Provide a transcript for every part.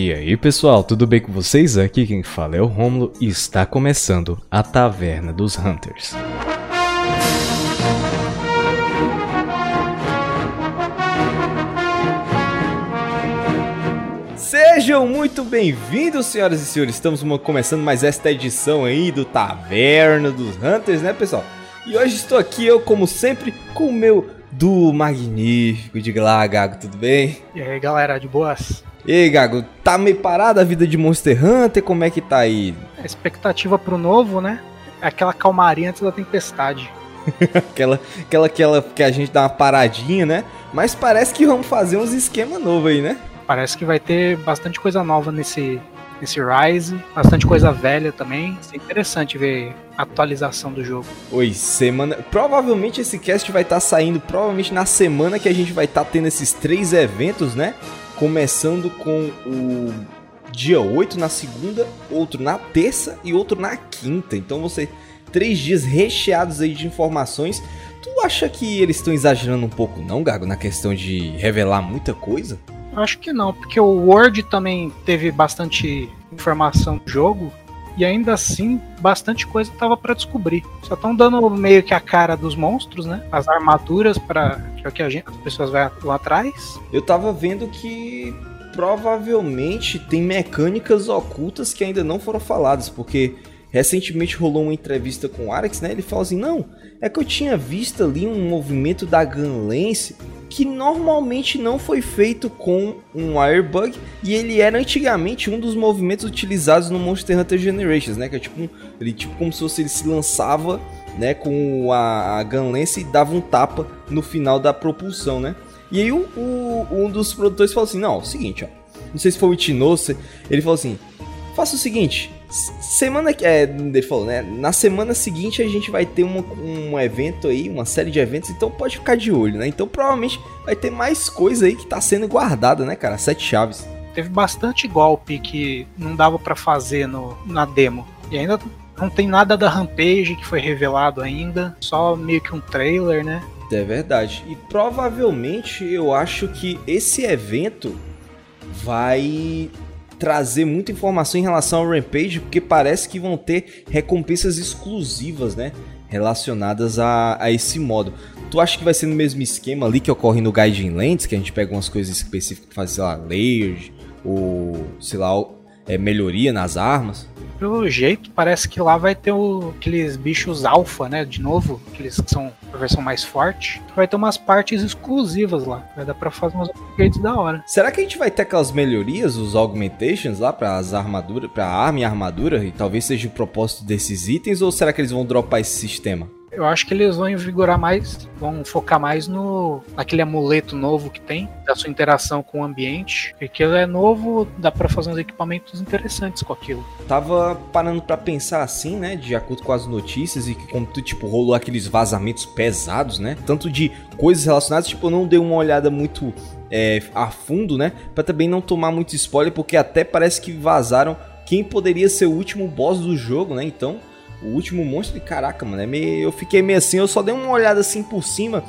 E aí pessoal, tudo bem com vocês? Aqui quem fala é o Romulo e está começando a Taverna dos Hunters. Sejam muito bem-vindos, senhoras e senhores. Estamos começando mais esta edição aí do Taverna dos Hunters, né, pessoal? E hoje estou aqui, eu, como sempre, com o meu do magnífico de lá, Gago, tudo bem? E aí, galera, de boas? E aí, Gago, tá meio parada a vida de Monster Hunter? Como é que tá aí? A expectativa pro novo, né? É aquela calmaria antes da tempestade. aquela, aquela, aquela que a gente dá uma paradinha, né? Mas parece que vamos fazer uns esquema novo aí, né? Parece que vai ter bastante coisa nova nesse, nesse Rise, bastante coisa velha também. É interessante ver a atualização do jogo. Oi, semana. Provavelmente esse cast vai estar tá saindo, provavelmente na semana que a gente vai estar tá tendo esses três eventos, né? Começando com o dia 8 na segunda, outro na terça e outro na quinta. Então você. Três dias recheados aí de informações. Tu acha que eles estão exagerando um pouco, não, Gago, na questão de revelar muita coisa? Acho que não, porque o Word também teve bastante informação do jogo e ainda assim bastante coisa tava para descobrir. Só estão dando meio que a cara dos monstros, né? As armaduras para que a gente, as pessoas vão atrás. Eu tava vendo que provavelmente tem mecânicas ocultas que ainda não foram faladas, porque recentemente rolou uma entrevista com o Alex, né? Ele falou assim: "Não, é que eu tinha visto ali um movimento da Gunlance que normalmente não foi feito com um Airbug e ele era antigamente um dos movimentos utilizados no Monster Hunter Generations, né? Que é tipo, um, ele, tipo como se fosse, ele se lançava né, com a, a Gunlance e dava um tapa no final da propulsão, né? E aí o, o, um dos produtores falou assim, não, é o seguinte, ó, não sei se foi o Itinoce, ele falou assim, faça o seguinte, Semana que. É, ele falou, né? Na semana seguinte a gente vai ter uma, um evento aí, uma série de eventos, então pode ficar de olho, né? Então provavelmente vai ter mais coisa aí que tá sendo guardada, né, cara? Sete chaves. Teve bastante golpe que não dava para fazer no, na demo. E ainda não tem nada da Rampage que foi revelado ainda, só meio que um trailer, né? É verdade. E provavelmente eu acho que esse evento vai trazer muita informação em relação ao Rampage, porque parece que vão ter recompensas exclusivas, né? Relacionadas a, a esse modo. Tu acha que vai ser no mesmo esquema ali que ocorre no Guiding Lands, que a gente pega umas coisas específicas para fazer, sei lá, layers, ou sei lá, é, melhoria nas armas? pelo jeito, parece que lá vai ter o, aqueles bichos alfa, né? De novo, aqueles que são a versão mais forte. Vai ter umas partes exclusivas lá. Vai dar pra fazer uns upgrades da hora. Será que a gente vai ter aquelas melhorias, os augmentations lá para as armaduras, pra arma e armadura? E talvez seja o propósito desses itens? Ou será que eles vão dropar esse sistema? Eu acho que eles vão invigorar mais, vão focar mais no naquele amuleto novo que tem, da sua interação com o ambiente. Porque é novo, dá para fazer uns equipamentos interessantes com aquilo. Tava parando para pensar assim, né, de acordo com as notícias e que como tipo, rolou aqueles vazamentos pesados, né? Tanto de coisas relacionadas, tipo, eu não dei uma olhada muito é, a fundo, né? Pra também não tomar muito spoiler, porque até parece que vazaram quem poderia ser o último boss do jogo, né? Então, o último monstro, caraca, mano, é meio, eu fiquei meio assim, eu só dei uma olhada assim por cima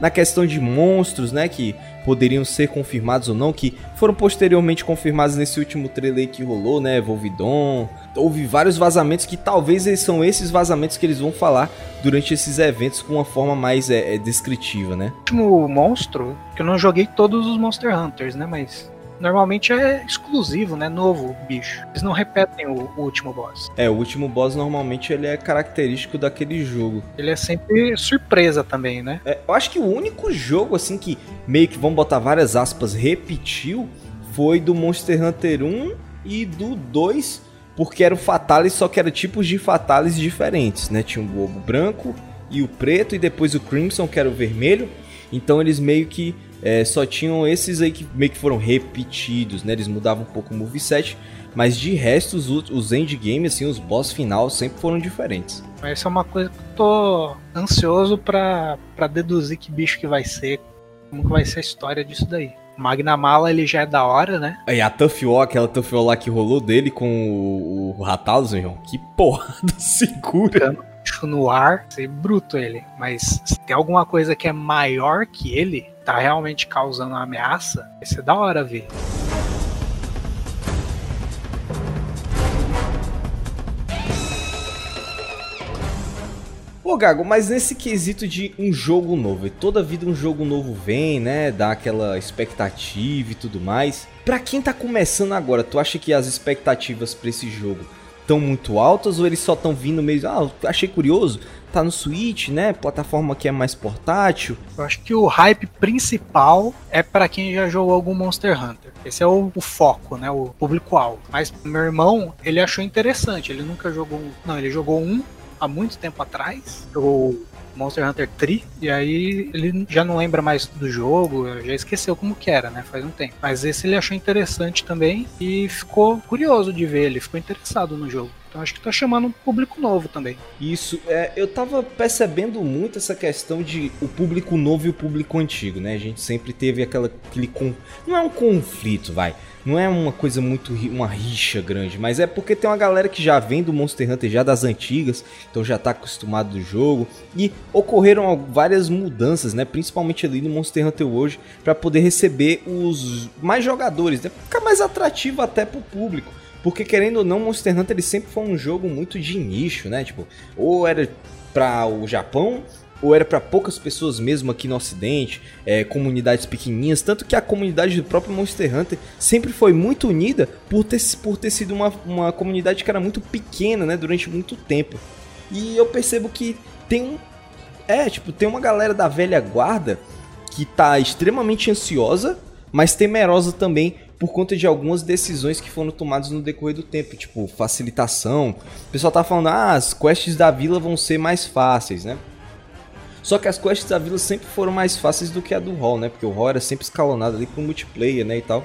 na questão de monstros, né, que poderiam ser confirmados ou não, que foram posteriormente confirmados nesse último trailer que rolou, né, Volvidon. Houve vários vazamentos que talvez eles são esses vazamentos que eles vão falar durante esses eventos com uma forma mais é, é descritiva, né? O último monstro, que eu não joguei todos os Monster Hunters, né, mas normalmente é exclusivo, né? Novo bicho. Eles não repetem o, o, último boss. É, o último boss normalmente ele é característico daquele jogo. Ele é sempre surpresa também, né? É, eu acho que o único jogo, assim, que meio que vamos botar várias aspas, repetiu foi do Monster Hunter 1 e do 2, porque era o Fatalis, só que era tipos de Fatalis diferentes, né? Tinha o globo branco e o preto, e depois o Crimson, que era o vermelho. Então eles meio que é, só tinham esses aí que meio que foram repetidos, né? Eles mudavam um pouco o moveset, mas de resto os, os endgame, assim, os boss final sempre foram diferentes. Essa é uma coisa que eu tô ansioso pra, pra deduzir que bicho que vai ser, como que vai ser a história disso daí. O Magnamala ele já é da hora, né? E a Tuff War, aquela Tuff War lá que rolou dele com o, o Ratalos, João, que porra do segura. No ar, ser bruto ele. Mas se tem alguma coisa que é maior que ele, tá realmente causando ameaça, vai ser da hora ver. O Gago, mas nesse quesito de um jogo novo, e toda vida um jogo novo vem, né, dá aquela expectativa e tudo mais. Pra quem tá começando agora, tu acha que as expectativas para esse jogo estão muito altas ou eles só estão vindo meio. Ah, achei curioso, tá no Switch, né? Plataforma que é mais portátil. Eu acho que o hype principal é para quem já jogou algum Monster Hunter. Esse é o, o foco, né? O público-alvo. Mas meu irmão, ele achou interessante. Ele nunca jogou. Não, ele jogou um há muito tempo atrás. Jogou Monster Hunter 3, e aí ele já não lembra mais do jogo, já esqueceu como que era, né? Faz um tempo. Mas esse ele achou interessante também e ficou curioso de ver, ele ficou interessado no jogo. Então acho que tá chamando um público novo também. Isso, é, eu tava percebendo muito essa questão de o público novo e o público antigo, né? A gente sempre teve aquela, aquele. Não é um conflito, vai não é uma coisa muito uma rixa grande, mas é porque tem uma galera que já vem do Monster Hunter já das antigas, então já tá acostumado do jogo e ocorreram várias mudanças, né, principalmente ali no Monster Hunter hoje, para poder receber os mais jogadores, né, ficar mais atrativo até pro público. Porque querendo ou não, Monster Hunter ele sempre foi um jogo muito de nicho, né? Tipo, ou era para o Japão ou era para poucas pessoas mesmo aqui no Ocidente, é, comunidades pequenininhas, tanto que a comunidade do próprio Monster Hunter sempre foi muito unida por ter, por ter sido uma, uma comunidade que era muito pequena, né, durante muito tempo. E eu percebo que tem um, é, tipo, tem uma galera da velha guarda que tá extremamente ansiosa, mas temerosa também por conta de algumas decisões que foram tomadas no decorrer do tempo, tipo facilitação. O pessoal tá falando, ah, as quests da vila vão ser mais fáceis, né? Só que as quests da vila sempre foram mais fáceis do que a do Hall, né? Porque o Hall era sempre escalonado ali pro multiplayer, né? E tal.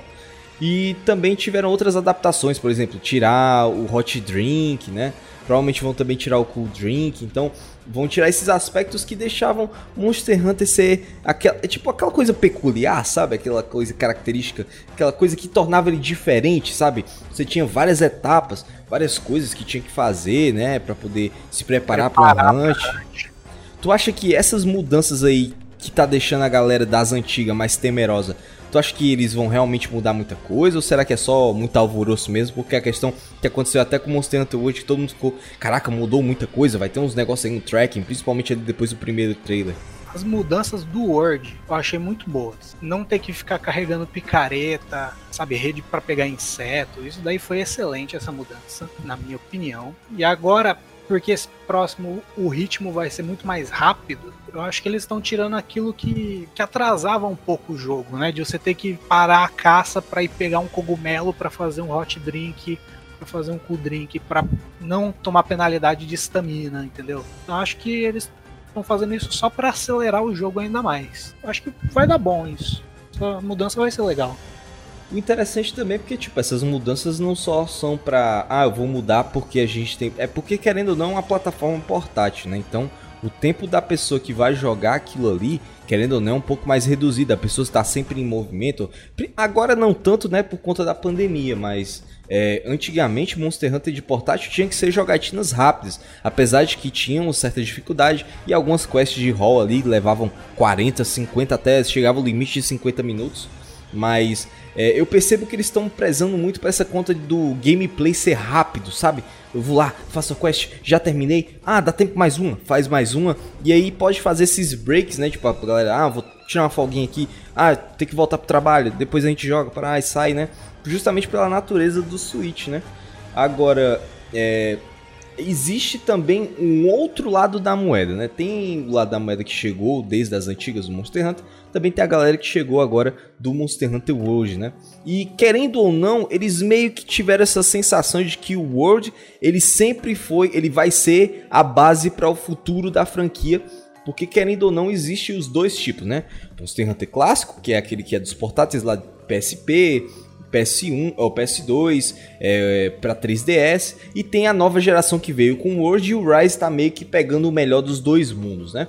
E também tiveram outras adaptações, por exemplo, tirar o Hot Drink, né? Provavelmente vão também tirar o Cool Drink. Então, vão tirar esses aspectos que deixavam Monster Hunter ser aquela, é tipo aquela coisa peculiar, sabe? Aquela coisa característica, aquela coisa que tornava ele diferente, sabe? Você tinha várias etapas, várias coisas que tinha que fazer, né, para poder se preparar para o hunt. Tu acha que essas mudanças aí que tá deixando a galera das antigas mais temerosa, tu acha que eles vão realmente mudar muita coisa? Ou será que é só muito alvoroço mesmo? Porque a questão que aconteceu até com o Monster Hunter World, que todo mundo ficou, caraca, mudou muita coisa, vai ter uns negócios aí no tracking, principalmente depois do primeiro trailer. As mudanças do Word eu achei muito boas. Não ter que ficar carregando picareta, sabe, rede para pegar inseto. Isso daí foi excelente essa mudança, na minha opinião. E agora porque esse próximo o ritmo vai ser muito mais rápido, eu acho que eles estão tirando aquilo que, que atrasava um pouco o jogo, né? De você ter que parar a caça para ir pegar um cogumelo para fazer um hot drink, para fazer um cool drink, para não tomar penalidade de estamina, entendeu? Eu acho que eles estão fazendo isso só para acelerar o jogo ainda mais. Eu acho que vai dar bom isso. Essa mudança vai ser legal. Interessante também é porque, tipo, essas mudanças não só são pra. Ah, eu vou mudar porque a gente tem. É porque, querendo ou não, é uma plataforma portátil, né? Então, o tempo da pessoa que vai jogar aquilo ali, querendo ou não, é um pouco mais reduzido. A pessoa está sempre em movimento. Agora não tanto, né, por conta da pandemia, mas é, antigamente Monster Hunter de portátil tinha que ser jogatinas rápidas, apesar de que tinham certa dificuldade e algumas quests de roll ali levavam 40, 50 até chegava o limite de 50 minutos. Mas é, eu percebo que eles estão prezando muito para essa conta do gameplay ser rápido, sabe? Eu vou lá, faço a quest, já terminei. Ah, dá tempo mais uma, faz mais uma. E aí pode fazer esses breaks, né? Tipo, a galera, ah, vou tirar uma folguinha aqui. Ah, tem que voltar pro trabalho. Depois a gente joga para e sai, né? Justamente pela natureza do Switch, né? Agora, é, existe também um outro lado da moeda, né? Tem o lado da moeda que chegou desde as antigas do Monster Hunter, também tem a galera que chegou agora do Monster Hunter World, né? E querendo ou não, eles meio que tiveram essa sensação de que o World, ele sempre foi, ele vai ser a base para o futuro da franquia, porque querendo ou não, existe os dois tipos, né? Monster Hunter clássico, que é aquele que é dos portáteis lá de PSP, PS1 ou PS2 é, para 3DS e tem a nova geração que veio com o World e o Rise está meio que pegando o melhor dos dois mundos, né?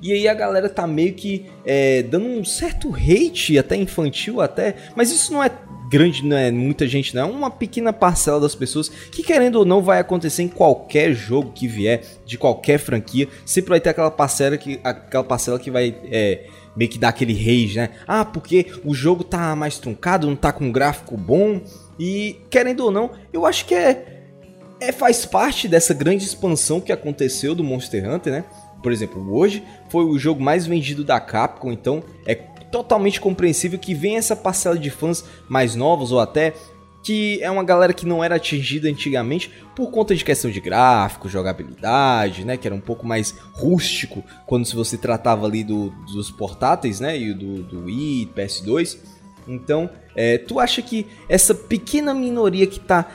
E aí a galera tá meio que é, dando um certo hate, até infantil até, mas isso não é grande, não é muita gente não, é uma pequena parcela das pessoas que querendo ou não vai acontecer em qualquer jogo que vier, de qualquer franquia, sempre vai ter aquela parcela que, aquela parcela que vai é, meio que dar aquele rage, né? Ah, porque o jogo tá mais truncado, não tá com um gráfico bom. E querendo ou não, eu acho que é é, faz parte dessa grande expansão que aconteceu do Monster Hunter, né? Por exemplo, hoje foi o jogo mais vendido da Capcom, então é totalmente compreensível que venha essa parcela de fãs mais novos ou até que é uma galera que não era atingida antigamente por conta de questão de gráfico, jogabilidade, né, que era um pouco mais rústico quando se você tratava ali do, dos portáteis, né, e do, do Wii, PS2. Então, é, tu acha que essa pequena minoria que tá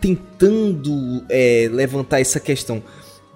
tentando é, levantar essa questão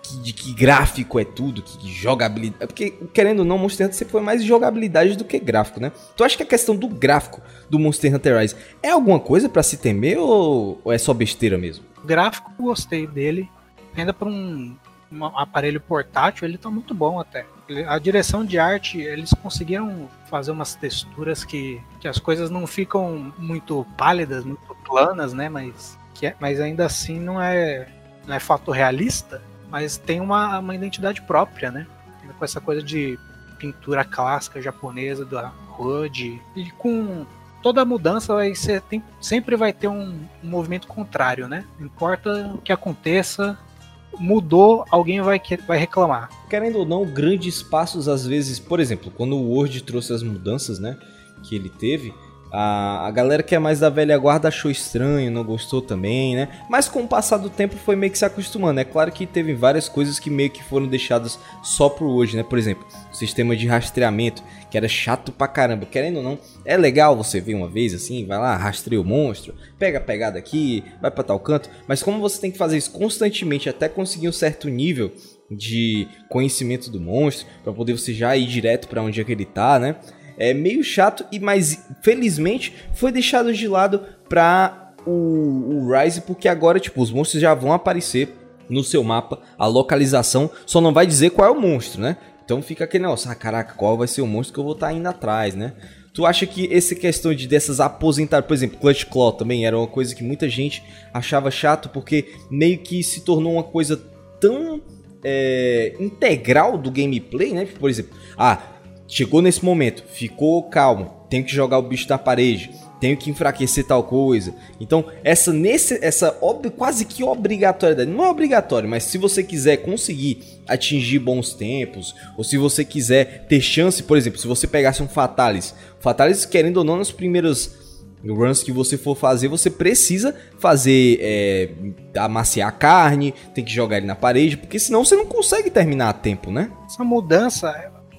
que, de que gráfico é tudo, que, jogabilidade. É porque, querendo ou não, Monster Hunter sempre foi mais jogabilidade do que gráfico, né? Tu acha que a questão do gráfico do Monster Hunter Rise é alguma coisa para se temer ou, ou, é só besteira mesmo? Gráfico, gostei dele. Ainda para um, um, aparelho portátil, ele tá muito bom até. A direção de arte, eles conseguiram fazer umas texturas que, que as coisas não ficam muito pálidas, muito planas, né? Mas, que é, mas ainda assim não é, não é fato realista mas tem uma, uma identidade própria, né? Com essa coisa de pintura clássica japonesa da Hood e com toda mudança vai ser tem, sempre vai ter um, um, movimento contrário, né? Não importa o que aconteça, mudou, alguém vai, vai reclamar. Querendo ou não, grandes passos às vezes, por exemplo, quando o Word trouxe as mudanças, né, que ele teve, a, a galera que é mais da velha guarda achou estranho, não gostou também, né? Mas com o passar do tempo foi meio que se acostumando. É claro que teve várias coisas que meio que foram deixadas só pro hoje, né? Por exemplo, o sistema de rastreamento, que era chato pra caramba. Querendo ou não, é legal você ver uma vez assim, vai lá, rastreia o monstro, pega a pegada aqui, vai pra tal canto. Mas como você tem que fazer isso constantemente até conseguir um certo nível de conhecimento do monstro, para poder você já ir direto para onde é que ele tá, né? É meio chato, e mas felizmente foi deixado de lado para o, o Rise, porque agora tipo os monstros já vão aparecer no seu mapa, a localização só não vai dizer qual é o monstro, né? Então fica aquele negócio, ah, caraca, qual vai ser o monstro que eu vou estar tá indo atrás, né? Tu acha que essa questão de dessas aposentadas, por exemplo, Clutch Claw também era uma coisa que muita gente achava chato porque meio que se tornou uma coisa tão é, integral do gameplay, né? Por exemplo, ah, Chegou nesse momento, ficou calmo, tenho que jogar o bicho da parede, tenho que enfraquecer tal coisa. Então, essa nesse essa ob, quase que obrigatoriedade, não é obrigatório, mas se você quiser conseguir atingir bons tempos, ou se você quiser ter chance, por exemplo, se você pegasse um Fatalis, Fatalis querendo ou não nas primeiras runs que você for fazer, você precisa fazer é, amaciar a carne, tem que jogar ele na parede, porque senão você não consegue terminar a tempo, né? Essa mudança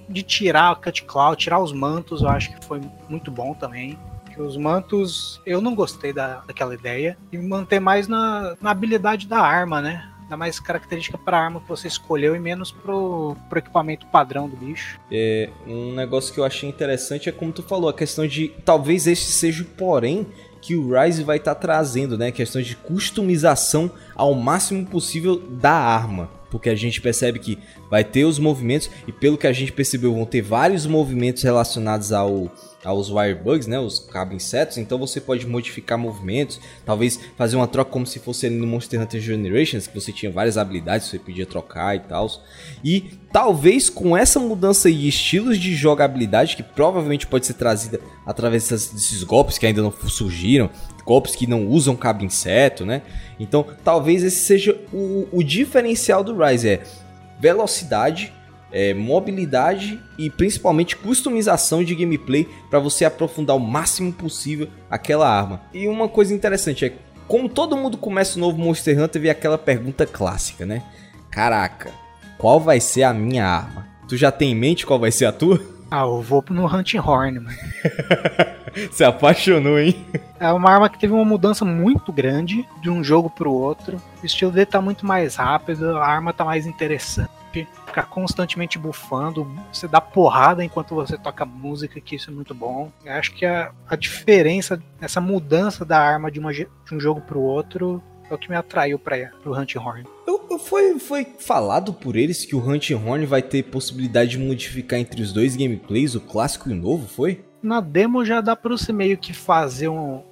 de tirar o Cut Cloud, tirar os mantos, eu acho que foi muito bom também. Os mantos, eu não gostei da, daquela ideia. E manter mais na, na habilidade da arma, né? Dá mais característica para a arma que você escolheu e menos pro, pro equipamento padrão do bicho. É, um negócio que eu achei interessante é como tu falou, a questão de talvez este seja o porém que o Rise vai estar tá trazendo, né? A questão de customização ao máximo possível da arma porque a gente percebe que vai ter os movimentos e pelo que a gente percebeu vão ter vários movimentos relacionados ao aos wirebugs, né, os cabo insetos, então você pode modificar movimentos, talvez fazer uma troca como se fosse ali no Monster Hunter Generations, que você tinha várias habilidades, você podia trocar e tal. E talvez com essa mudança de estilos de jogabilidade, que provavelmente pode ser trazida através desses golpes que ainda não surgiram, golpes que não usam cabo inseto, né? Então, talvez esse seja o, o diferencial do Rise, é velocidade, é, mobilidade e principalmente customização de gameplay para você aprofundar o máximo possível aquela arma. E uma coisa interessante é, como todo mundo começa o novo Monster Hunter, vem aquela pergunta clássica, né? Caraca, qual vai ser a minha arma? Tu já tem em mente qual vai ser a tua? Ah, eu vou no Hunting Horn, mano. Se apaixonou, hein? É uma arma que teve uma mudança muito grande de um jogo pro outro. O estilo dele tá muito mais rápido, a arma tá mais interessante. Ficar constantemente bufando, você dá porrada enquanto você toca música, que isso é muito bom. Eu acho que a, a diferença, essa mudança da arma de, uma, de um jogo pro outro é o que me atraiu para o Hunting Horn. Foi, foi falado por eles que o Hunting Horn vai ter possibilidade de modificar entre os dois gameplays, o clássico e o novo, foi? Na demo já dá para você meio que fazer um,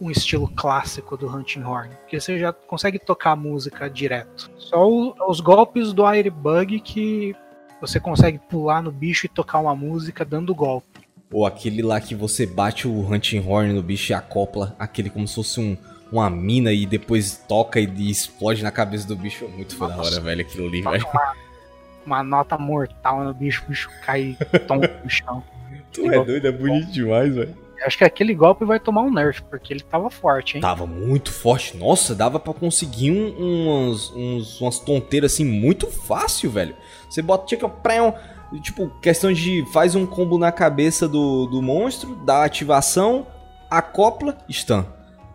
um estilo clássico do Hunting Horn, porque você já consegue tocar a música direto. Só o, os golpes do Airbug que você consegue pular no bicho e tocar uma música dando golpe. Ou aquele lá que você bate o Hunting Horn no bicho e acopla aquele como se fosse um, uma mina e depois toca e, explode na cabeça do bicho. Muito foi da hora, velho, aquilo ali, velho. Uma, uma, nota mortal no bicho, o bicho cai tom no chão. Tu é doido, é bonito demais, velho. Acho que aquele golpe vai tomar um nerf, porque ele tava forte, hein? Tava muito forte. Nossa, dava para conseguir um, uns, uns, umas tonteiras assim muito fácil, velho. Você bota, tinha que. Tipo, questão de faz um combo na cabeça do, do monstro, dá ativação, acopla, stun.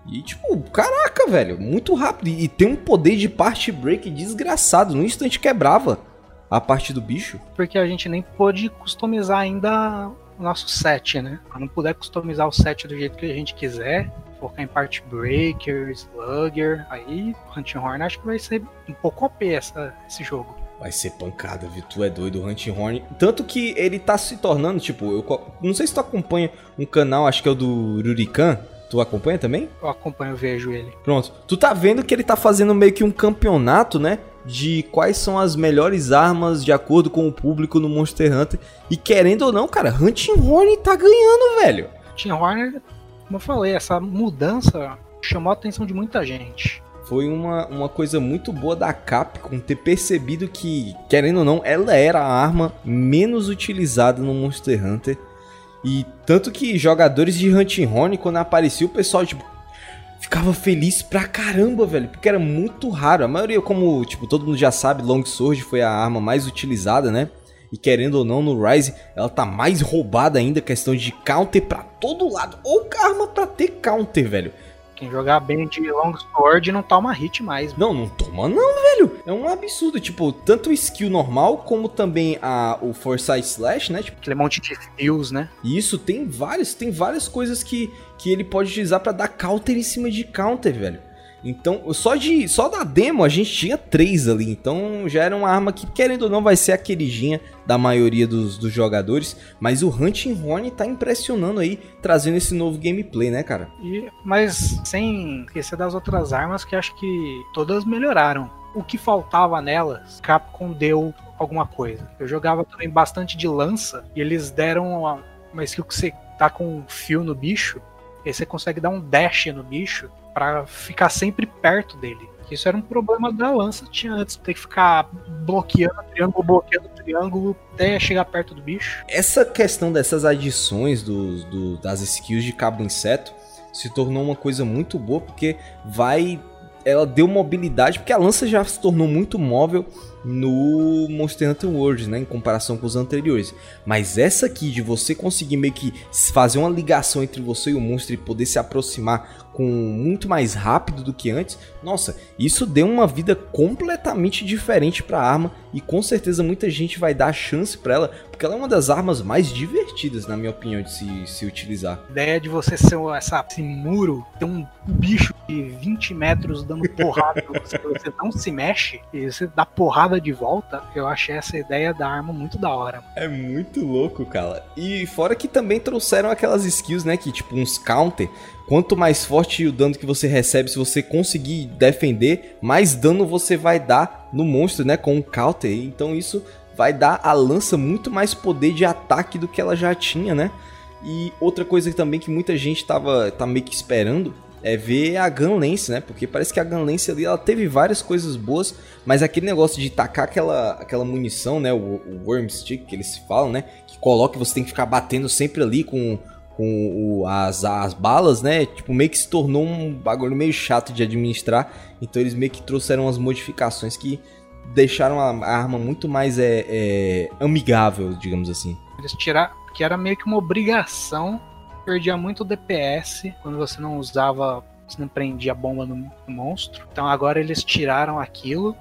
E tipo, caraca, velho, muito rápido. E, e tem um poder de part break desgraçado. No instante quebrava a parte do bicho. Porque a gente nem pôde customizar ainda o nosso set, né? Quando não puder customizar o set do jeito que a gente quiser, focar em part breaker, slugger, aí Hunting Horn acho que vai ser um pouco OP essa, esse jogo. Vai ser pancada, viu? Tu é doido, o Hunting Horn. Tanto que ele tá se tornando, tipo, eu não sei se tu acompanha um canal, acho que é o do Rurikan. Tu acompanha também? Eu acompanho, vejo ele. Pronto. Tu tá vendo que ele tá fazendo meio que um campeonato, né? de quais são as melhores armas de acordo com o público no Monster Hunter. E querendo ou não, cara, Hunting Horn tá ganhando, velho. Hunting Horn, como eu falei, essa mudança chamou a atenção de muita gente. Foi uma, uma coisa muito boa da Capcom ter percebido que, querendo ou não, ela era a arma menos utilizada no Monster Hunter. E tanto que jogadores de Hunting Horn, quando aparecia, o pessoal, tipo, ficava feliz pra caramba, velho, porque era muito raro. A maioria, como, tipo, todo mundo já sabe, Longsword foi a arma mais utilizada, né? E querendo ou não, no Rise, ela tá mais roubada ainda, questão de counter pra todo lado. Ou arma pra ter counter, velho. Quem jogar bem de long sword não toma hit mais. Não, não toma não, velho. É um absurdo. Tipo, tanto o skill normal, como também a, o Foresight Slash, né? Tipo, Aquele monte de skills, né? Isso, tem vários, tem várias coisas que, que ele pode utilizar para dar counter em cima de counter, velho. Então, só de só da demo a gente tinha três ali. Então já era uma arma que, querendo ou não, vai ser a queridinha da maioria dos, dos jogadores. Mas o Hunting Horn tá impressionando aí, trazendo esse novo gameplay, né, cara? E, mas sem esquecer das outras armas que acho que todas melhoraram. O que faltava nelas, Capcom deu alguma coisa. Eu jogava também bastante de lança e eles deram uma, uma skill que você tá com um fio no bicho. E aí você consegue dar um dash no bicho para ficar sempre perto dele. Isso era um problema da lança, tinha antes ter que ficar bloqueando triângulo, bloqueando triângulo até chegar perto do bicho. Essa questão dessas adições do, do, das skills de cabo inseto se tornou uma coisa muito boa porque vai ela deu mobilidade, porque a lança já se tornou muito móvel no Monster Hunter World, né, em comparação com os anteriores. Mas essa aqui de você conseguir meio que fazer uma ligação entre você e o monstro e poder se aproximar com muito mais rápido do que antes, nossa, isso deu uma vida completamente diferente para a arma e com certeza muita gente vai dar chance para ela, porque ela é uma das armas mais divertidas, na minha opinião, de se, se utilizar. A ideia de você ser essa, esse muro, ter um bicho de 20 metros dando porrada você, você não se mexe e você dá porrada de volta, eu achei essa ideia da arma muito da hora. É muito louco, cara. E fora que também trouxeram aquelas skills, né, que tipo uns counter Quanto mais forte o dano que você recebe, se você conseguir defender, mais dano você vai dar no monstro, né? Com o counter. Então isso vai dar a lança muito mais poder de ataque do que ela já tinha, né? E outra coisa também que muita gente tava tá meio que esperando é ver a Gun Lance, né? Porque parece que a Gun Lance ali ela teve várias coisas boas, mas aquele negócio de tacar aquela, aquela munição, né? O, o Worm Stick que eles falam, né? Que coloca você tem que ficar batendo sempre ali com com o, as, as balas, né? Tipo, meio que se tornou um bagulho meio chato de administrar. Então eles meio que trouxeram umas modificações que deixaram a arma muito mais é, é amigável, digamos assim. Eles tiraram, que era meio que uma obrigação, perdia muito DPS quando você não usava, você não prendia a bomba no, no monstro. Então agora eles tiraram aquilo,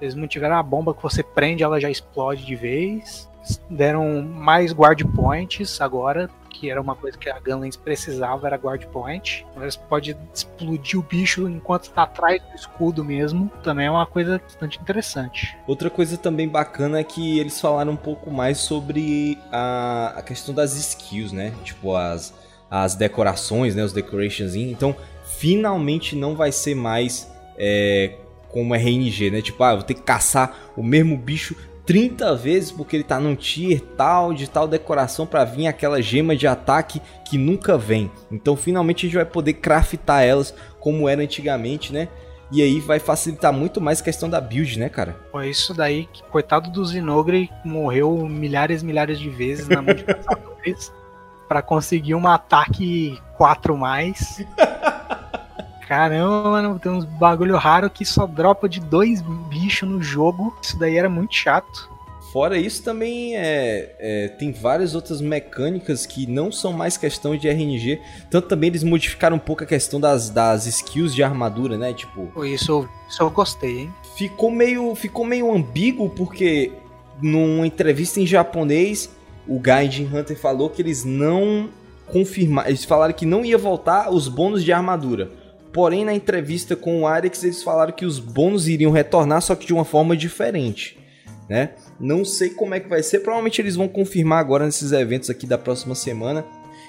eles mantiveram a bomba que você prende, ela já explode de vez. Deram mais guard points agora, que era uma coisa que a Gunlance precisava, era guard point. Você pode explodir o bicho enquanto está atrás do escudo mesmo. Também é uma coisa bastante interessante. Outra coisa também bacana é que eles falaram um pouco mais sobre a, a questão das skills, né? Tipo, as, as decorações, né? Os decorations. Então, finalmente não vai ser mais é, como RNG, né? Tipo, ah, vou ter que caçar o mesmo bicho 30 vezes porque ele tá num tier tal, de tal decoração para vir aquela gema de ataque que nunca vem. Então finalmente a gente vai poder craftar elas como era antigamente, né? E aí vai facilitar muito mais a questão da build, né, cara? Pô, isso daí, coitado do Zinogre, morreu milhares e milhares de vezes na mão de caçadores pra conseguir um ataque 4 mais. Caramba, mano, tem uns bagulho raro que só dropa de dois bichos no jogo. Isso daí era muito chato. Fora isso, também é, é, tem várias outras mecânicas que não são mais questão de RNG. Tanto também eles modificaram um pouco a questão das, das skills de armadura, né? Tipo. Isso, isso eu gostei, hein? Ficou meio, ficou meio ambíguo, porque numa entrevista em japonês, o Gaijin Hunter falou que eles não confirmaram. Eles falaram que não ia voltar os bônus de armadura. Porém, na entrevista com o Arex, eles falaram que os bônus iriam retornar, só que de uma forma diferente. Né? Não sei como é que vai ser. Provavelmente eles vão confirmar agora nesses eventos aqui da próxima semana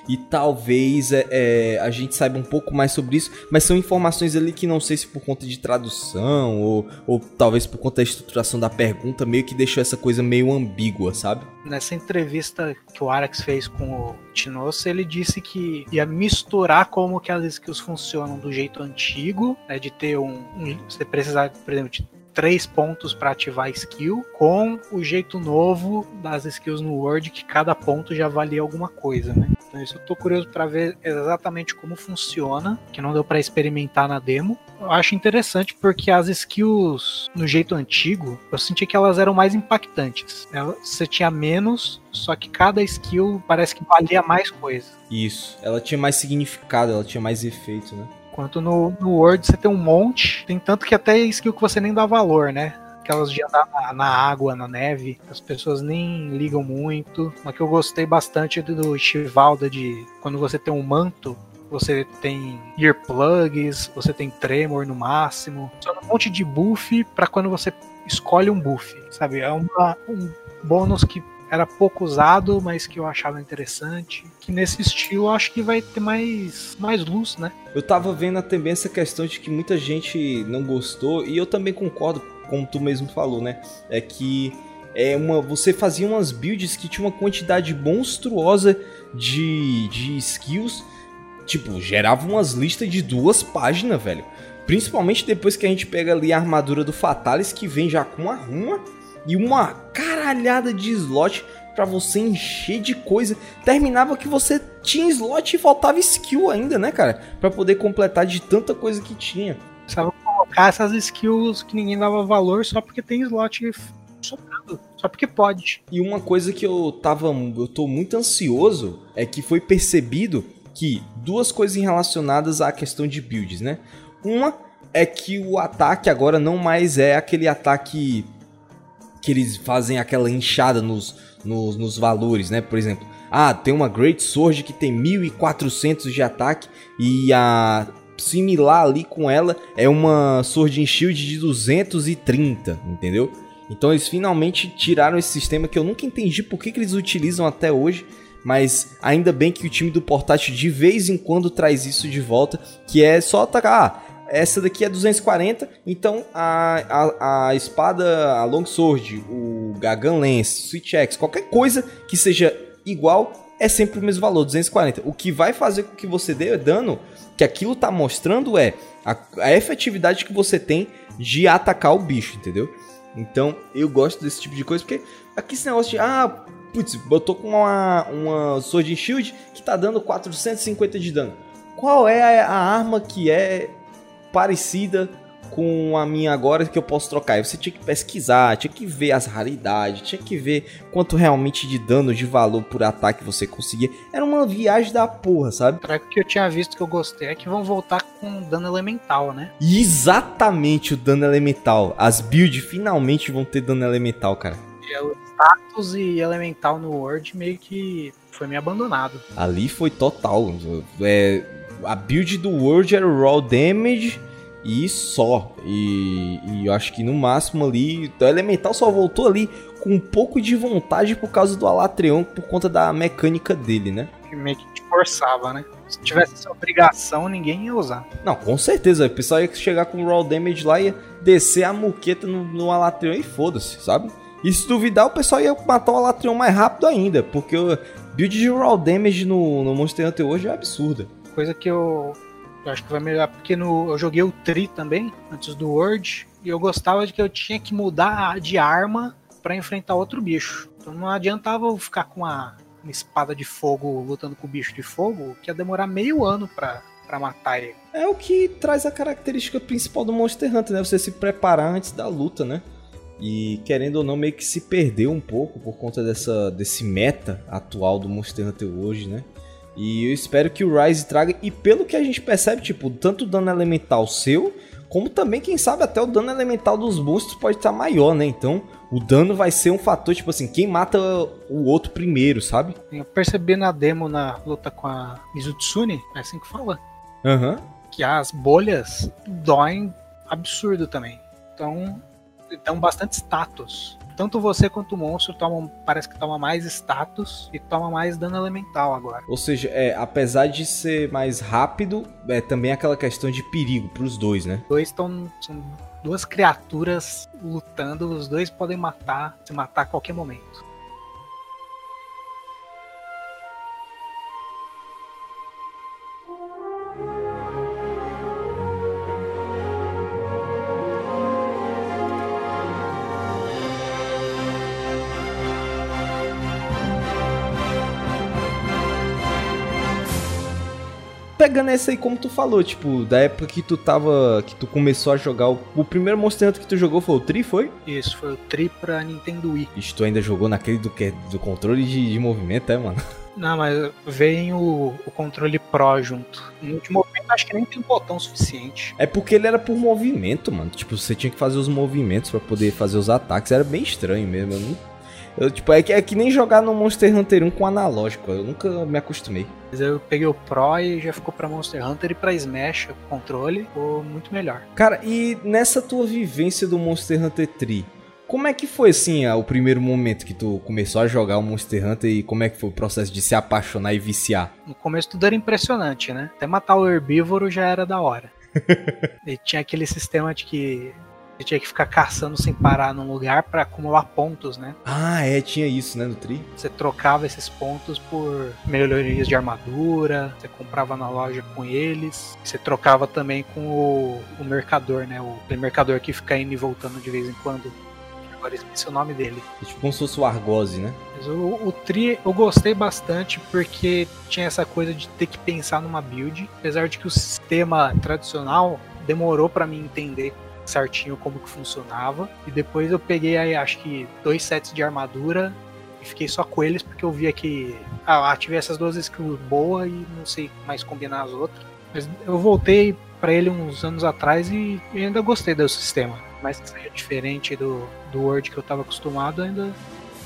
e talvez é, é, a gente saiba um pouco mais sobre isso, mas são informações ali que não sei se por conta de tradução ou, ou talvez por conta da estruturação da pergunta, meio que deixou essa coisa meio ambígua, sabe? Nessa entrevista que o Arax fez com o Tinosso, ele disse que ia misturar como que as skills funcionam do jeito antigo, né, de ter um, um você precisar, por exemplo, de três pontos para ativar skill, com o jeito novo das skills no Word, que cada ponto já valia alguma coisa, né? Então isso eu tô curioso para ver exatamente como funciona, que não deu para experimentar na demo. Eu acho interessante porque as skills no jeito antigo, eu senti que elas eram mais impactantes. Você tinha menos, só que cada skill parece que valia mais coisa. Isso, ela tinha mais significado, ela tinha mais efeito, né? Enquanto no, no Word você tem um monte, tem tanto que até skill que você nem dá valor, né? Aquelas de andar na, na água, na neve, as pessoas nem ligam muito. Uma que eu gostei bastante do Chivalda de quando você tem um manto, você tem earplugs, você tem tremor no máximo. Só um monte de buff para quando você escolhe um buff, sabe? É uma, um bônus que era pouco usado, mas que eu achava interessante. Que nesse estilo acho que vai ter mais, mais luz, né? Eu tava vendo também essa questão de que muita gente não gostou, e eu também concordo, como tu mesmo falou, né? É que é uma, você fazia umas builds que tinha uma quantidade monstruosa de, de skills. Tipo, gerava umas listas de duas páginas, velho. Principalmente depois que a gente pega ali a armadura do Fatalis, que vem já com a runa e uma caralhada de slot para você encher de coisa. Terminava que você tinha slot e faltava skill ainda, né, cara? Para poder completar de tanta coisa que tinha. Precisava colocar essas skills que ninguém dava valor só porque tem slot sobrando. Só porque pode. E uma coisa que eu tava. Eu tô muito ansioso é que foi percebido que duas coisas relacionadas à questão de builds, né? Uma é que o ataque agora não mais é aquele ataque que eles fazem aquela inchada nos, nos, nos valores, né? Por exemplo, ah, tem uma Great Sword que tem 1400 de ataque e a similar ali com ela é uma Sword in Shield de 230, entendeu? Então eles finalmente tiraram esse sistema que eu nunca entendi por que, que eles utilizam até hoje, mas ainda bem que o time do portátil de vez em quando traz isso de volta, que é só atacar. Ah, essa daqui é 240, então a, a, a espada, a Longsword, o Gagan Lance, Switch X, qualquer coisa que seja igual é sempre o mesmo valor, 240. O que vai fazer com que você dê dano, que aquilo tá mostrando é a, a efetividade que você tem de atacar o bicho, entendeu? Então eu gosto desse tipo de coisa, porque aqui esse negócio de, ah, putz, tô com uma, uma Sword Shield que tá dando 450 de dano. Qual é a arma que é parecida com a minha agora que eu posso trocar. você tinha que pesquisar, tinha que ver as raridades, tinha que ver quanto realmente de dano de valor por ataque você conseguia. Era uma viagem da porra, sabe? O que eu tinha visto que eu gostei é que vão voltar com dano elemental, né? Exatamente o dano elemental. As builds finalmente vão ter dano elemental, cara. É, o status e elemental no Word meio que foi me abandonado. Ali foi total. É, a build do World era o Raw Damage e só. E, e eu acho que no máximo ali. O Elemental só voltou ali com um pouco de vontade por causa do Alatreon, por conta da mecânica dele, né? Que meio que te forçava, né? Se tivesse essa obrigação, ninguém ia usar. Não, com certeza. O pessoal ia chegar com o Raw Damage lá e ia descer a muqueta no, no Alatreon e foda-se, sabe? E se duvidar, o pessoal ia matar o Alatrion mais rápido ainda, porque o build de raw damage no, no Monster Hunter hoje é absurda. Coisa que eu, eu acho que vai melhorar, porque no, eu joguei o Tri também, antes do World, e eu gostava de que eu tinha que mudar de arma para enfrentar outro bicho. Então não adiantava eu ficar com uma, uma espada de fogo lutando com o bicho de fogo, que ia demorar meio ano pra, pra matar ele. É o que traz a característica principal do Monster Hunter, né? Você se preparar antes da luta, né? E querendo ou não, meio que se perdeu um pouco por conta dessa, desse meta atual do Monster Hunter hoje, né? E eu espero que o Rise traga, e pelo que a gente percebe, tipo, tanto o dano elemental seu, como também, quem sabe, até o dano elemental dos monstros pode estar maior, né? Então, o dano vai ser um fator, tipo assim, quem mata o outro primeiro, sabe? Eu percebi na demo, na luta com a Mizutsune, é assim que fala, Aham. Uhum. que as bolhas doem absurdo também. Então, dão bastante status. Tanto você quanto o monstro tomam, parece que toma mais status e toma mais dano elemental agora. Ou seja, é, apesar de ser mais rápido, é também aquela questão de perigo pros dois, né? Os dois estão são duas criaturas lutando, os dois podem matar, se matar a qualquer momento. Pegando essa aí, como tu falou, tipo, da época que tu tava. que tu começou a jogar. O, o primeiro Monster Hunter que tu jogou foi o Tri, foi? Isso, foi o Tri pra Nintendo Wii. Ixi, tu ainda jogou naquele do, que- do controle de, de movimento, é, mano? Não, mas vem o, o controle Pro junto. No último momento, acho que nem tem botão suficiente. É porque ele era por movimento, mano. Tipo, você tinha que fazer os movimentos pra poder fazer os ataques. Era bem estranho mesmo. Eu não... eu, tipo, é que, é que nem jogar no Monster Hunter 1 com analógico. Eu nunca me acostumei. Mas eu peguei o Pro e já ficou pra Monster Hunter e pra Smash, o controle, ficou muito melhor. Cara, e nessa tua vivência do Monster Hunter 3, como é que foi assim o primeiro momento que tu começou a jogar o Monster Hunter e como é que foi o processo de se apaixonar e viciar? No começo tudo era impressionante, né? Até matar o herbívoro já era da hora. e tinha aquele sistema de que você tinha que ficar caçando sem parar num lugar pra acumular pontos, né? Ah, é, tinha isso, né, no Tri? Você trocava esses pontos por melhorias de armadura, você comprava na loja com eles, você trocava também com o, o mercador, né? O, aquele mercador que fica indo e voltando de vez em quando. Agora esqueci o nome dele. É tipo como se fosse o Argose, né? Mas o, o Tri eu gostei bastante porque tinha essa coisa de ter que pensar numa build, apesar de que o sistema tradicional demorou pra mim entender certinho como que funcionava. E depois eu peguei aí, acho que dois sets de armadura e fiquei só com eles porque eu via que ah, ativei essas duas skills boas e não sei mais combinar as outras. Mas eu voltei pra ele uns anos atrás e ainda gostei do sistema. Mas que seja diferente do, do Word que eu tava acostumado, ainda